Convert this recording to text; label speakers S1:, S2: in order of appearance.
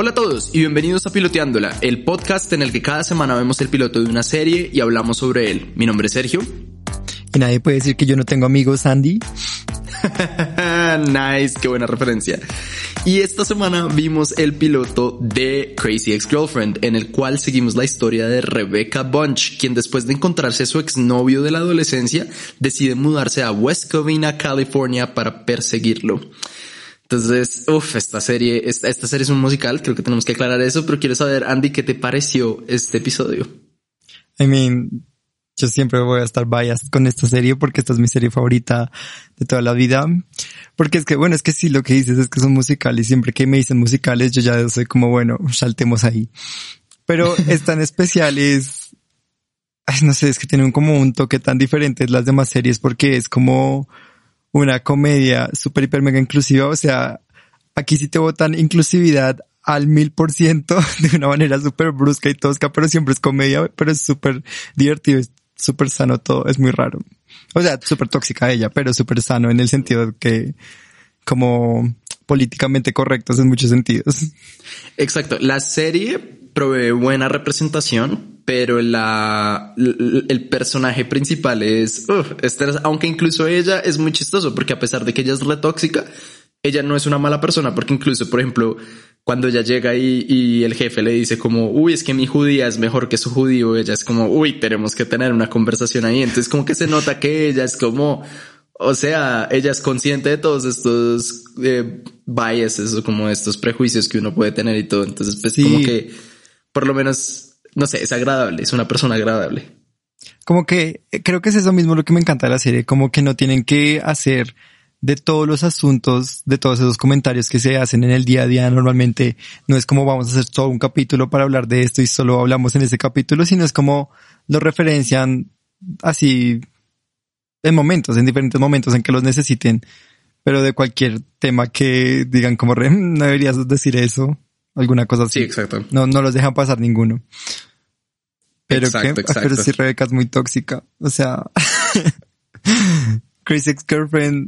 S1: Hola a todos y bienvenidos a Piloteándola, el podcast en el que cada semana vemos el piloto de una serie y hablamos sobre él. Mi nombre es Sergio.
S2: Y nadie puede decir que yo no tengo amigos, Andy.
S1: nice, qué buena referencia. Y esta semana vimos el piloto de Crazy Ex-Girlfriend, en el cual seguimos la historia de Rebecca Bunch, quien después de encontrarse a su exnovio de la adolescencia, decide mudarse a West Covina, California, para perseguirlo. Entonces, uff, esta serie, esta, esta serie es un musical, creo que tenemos que aclarar eso, pero quiero saber, Andy, ¿qué te pareció este episodio?
S2: I mean, yo siempre voy a estar biased con esta serie porque esta es mi serie favorita de toda la vida. Porque es que, bueno, es que sí, lo que dices es que son musicales y siempre que me dicen musicales, yo ya soy como, bueno, saltemos ahí. Pero es tan especial, es, ay, no sé, es que tienen como un toque tan diferente de las demás series porque es como, una comedia súper, hiper, mega inclusiva. O sea, aquí sí te votan inclusividad al mil por ciento de una manera súper brusca y tosca, pero siempre es comedia, pero es súper divertido, es súper sano todo, es muy raro. O sea, súper tóxica ella, pero súper sano en el sentido de que como políticamente correctos en muchos sentidos.
S1: Exacto. La serie provee buena representación, pero la, el personaje principal es, este, aunque incluso ella es muy chistoso porque a pesar de que ella es retóxica, ella no es una mala persona porque incluso, por ejemplo, cuando ella llega y, y, el jefe le dice como, uy, es que mi judía es mejor que su judío, ella es como, uy, tenemos que tener una conversación ahí. Entonces como que se nota que ella es como, o sea, ella es consciente de todos estos eh, biases o como estos prejuicios que uno puede tener y todo. Entonces, pues como que por lo menos, no sé, es agradable, es una persona agradable.
S2: Como que eh, creo que es eso mismo lo que me encanta de la serie, como que no tienen que hacer de todos los asuntos, de todos esos comentarios que se hacen en el día a día normalmente, no es como vamos a hacer todo un capítulo para hablar de esto y solo hablamos en ese capítulo, sino es como lo referencian así en momentos, en diferentes momentos en que los necesiten, pero de cualquier tema que digan como, no deberías decir eso, alguna cosa así.
S1: Sí, exacto.
S2: No, no los dejan pasar ninguno. Pero exacto, exacto. Pero si Rebeca es muy tóxica. O sea, Chris ex girlfriend